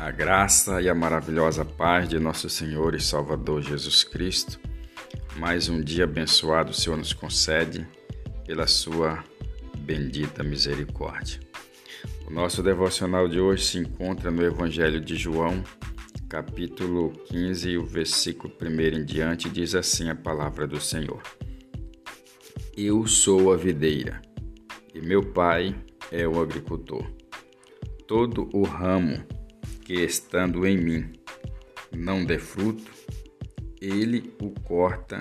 A graça e a maravilhosa paz de nosso Senhor e Salvador Jesus Cristo, mais um dia abençoado o Senhor nos concede pela sua bendita misericórdia. O nosso devocional de hoje se encontra no Evangelho de João, capítulo 15, o versículo 1 em diante, diz assim a palavra do Senhor: Eu sou a videira e meu pai é o agricultor. Todo o ramo que estando em mim não dê fruto, ele o corta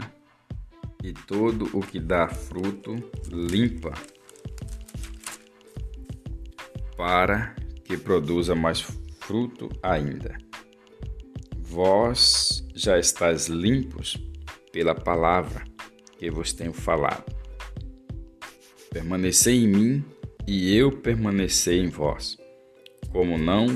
e todo o que dá fruto limpa para que produza mais fruto ainda. Vós já estáis limpos pela palavra que vos tenho falado. Permanecei em mim e eu permanecer em vós. Como não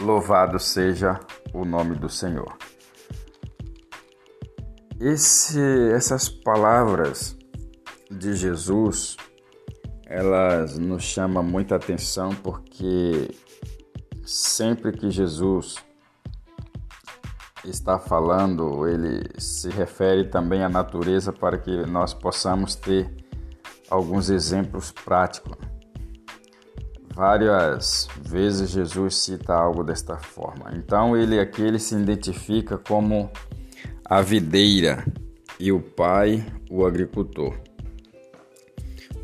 Louvado seja o nome do Senhor. Esse, essas palavras de Jesus, elas nos chamam muita atenção porque sempre que Jesus está falando, ele se refere também à natureza para que nós possamos ter alguns exemplos práticos. Várias vezes Jesus cita algo desta forma. Então ele aqui ele se identifica como a videira e o pai o agricultor.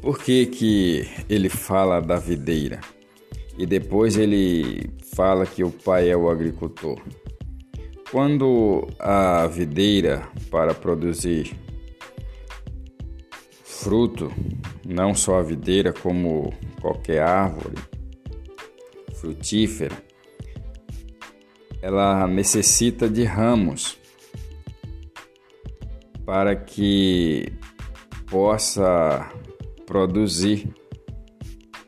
Por que, que ele fala da videira? E depois ele fala que o pai é o agricultor. Quando a videira para produzir fruto, não só a videira, como qualquer árvore frutífera, ela necessita de ramos para que possa produzir.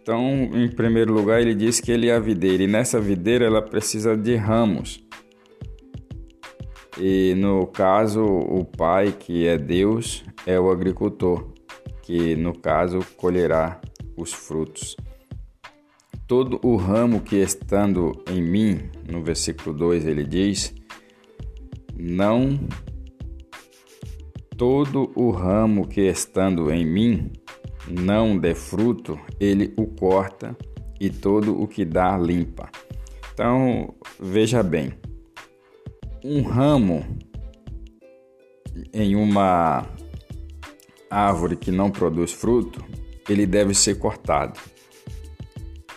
Então, em primeiro lugar, ele diz que ele é a videira, e nessa videira ela precisa de ramos. E no caso, o pai, que é Deus, é o agricultor que no caso colherá os frutos. Todo o ramo que estando em mim, no versículo 2 ele diz, não todo o ramo que estando em mim não dê fruto, ele o corta e todo o que dá limpa. Então, veja bem, um ramo em uma árvore que não produz fruto, ele deve ser cortado.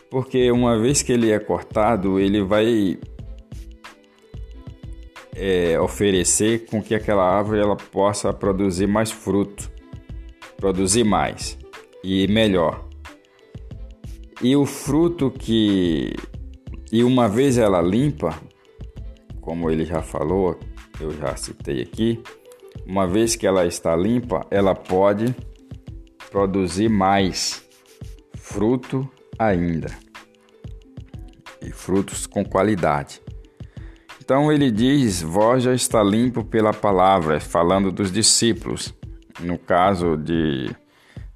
Porque uma vez que ele é cortado, ele vai é, oferecer com que aquela árvore ela possa produzir mais fruto, produzir mais e melhor. E o fruto que e uma vez ela limpa, como ele já falou, eu já citei aqui, uma vez que ela está limpa, ela pode produzir mais fruto ainda e frutos com qualidade. Então ele diz: Vós já está limpo pela palavra, falando dos discípulos. No caso de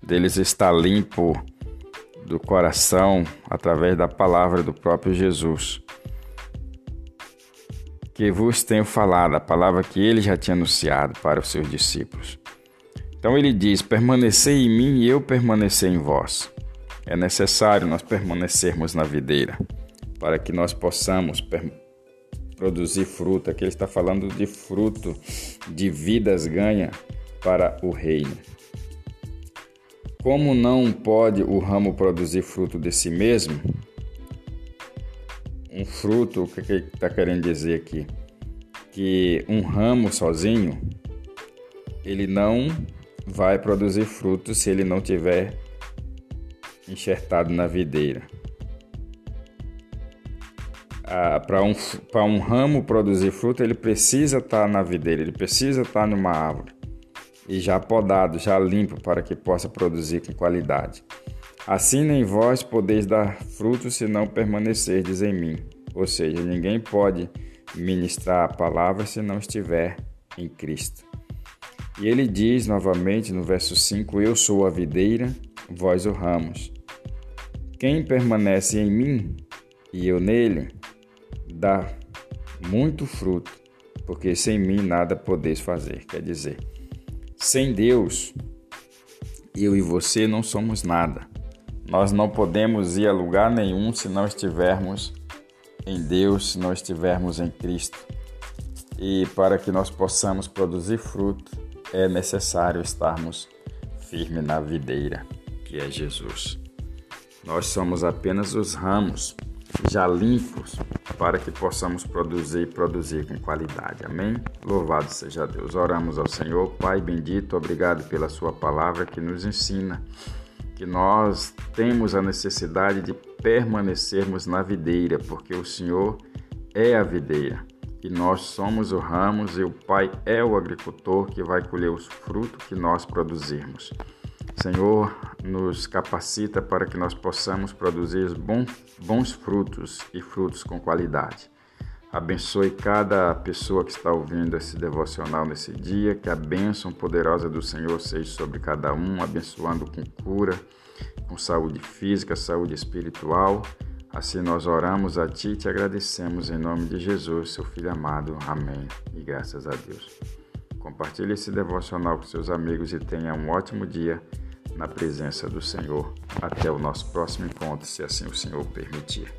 deles estar limpo do coração através da palavra do próprio Jesus que vos tenho falado, a palavra que ele já tinha anunciado para os seus discípulos. Então ele diz: Permanecei em mim e eu permanecer em vós. É necessário nós permanecermos na videira para que nós possamos produzir fruto. Aqui ele está falando de fruto, de vidas ganha para o reino. Como não pode o ramo produzir fruto de si mesmo, um fruto, o que ele está querendo dizer aqui? Que um ramo sozinho, ele não vai produzir fruto se ele não tiver enxertado na videira. ah, para um, um ramo produzir fruto, ele precisa estar tá na videira, ele precisa estar tá numa árvore. E já podado, já limpo, para que possa produzir com qualidade. Assim nem vós podeis dar fruto se não permanecerdes em mim. Ou seja, ninguém pode ministrar a palavra se não estiver em Cristo. E ele diz novamente no verso 5: Eu sou a videira, vós o ramos. Quem permanece em mim e eu nele, dá muito fruto, porque sem mim nada podeis fazer. Quer dizer, sem Deus, eu e você não somos nada. Nós não podemos ir a lugar nenhum se não estivermos em Deus, se não estivermos em Cristo. E para que nós possamos produzir fruto, é necessário estarmos firmes na videira, que é Jesus. Nós somos apenas os ramos já limpos para que possamos produzir e produzir com qualidade. Amém? Louvado seja Deus. Oramos ao Senhor, Pai bendito, obrigado pela Sua palavra que nos ensina que nós temos a necessidade de permanecermos na videira, porque o Senhor é a videira e nós somos o ramos e o Pai é o agricultor que vai colher os frutos que nós produzirmos. Senhor, nos capacita para que nós possamos produzir bons frutos e frutos com qualidade. Abençoe cada pessoa que está ouvindo esse devocional nesse dia, que a bênção poderosa do Senhor seja sobre cada um, abençoando com cura, com saúde física, saúde espiritual. Assim nós oramos a Ti e te agradecemos em nome de Jesus, seu Filho amado. Amém. E graças a Deus. Compartilhe esse devocional com seus amigos e tenha um ótimo dia na presença do Senhor. Até o nosso próximo encontro, se assim o Senhor permitir.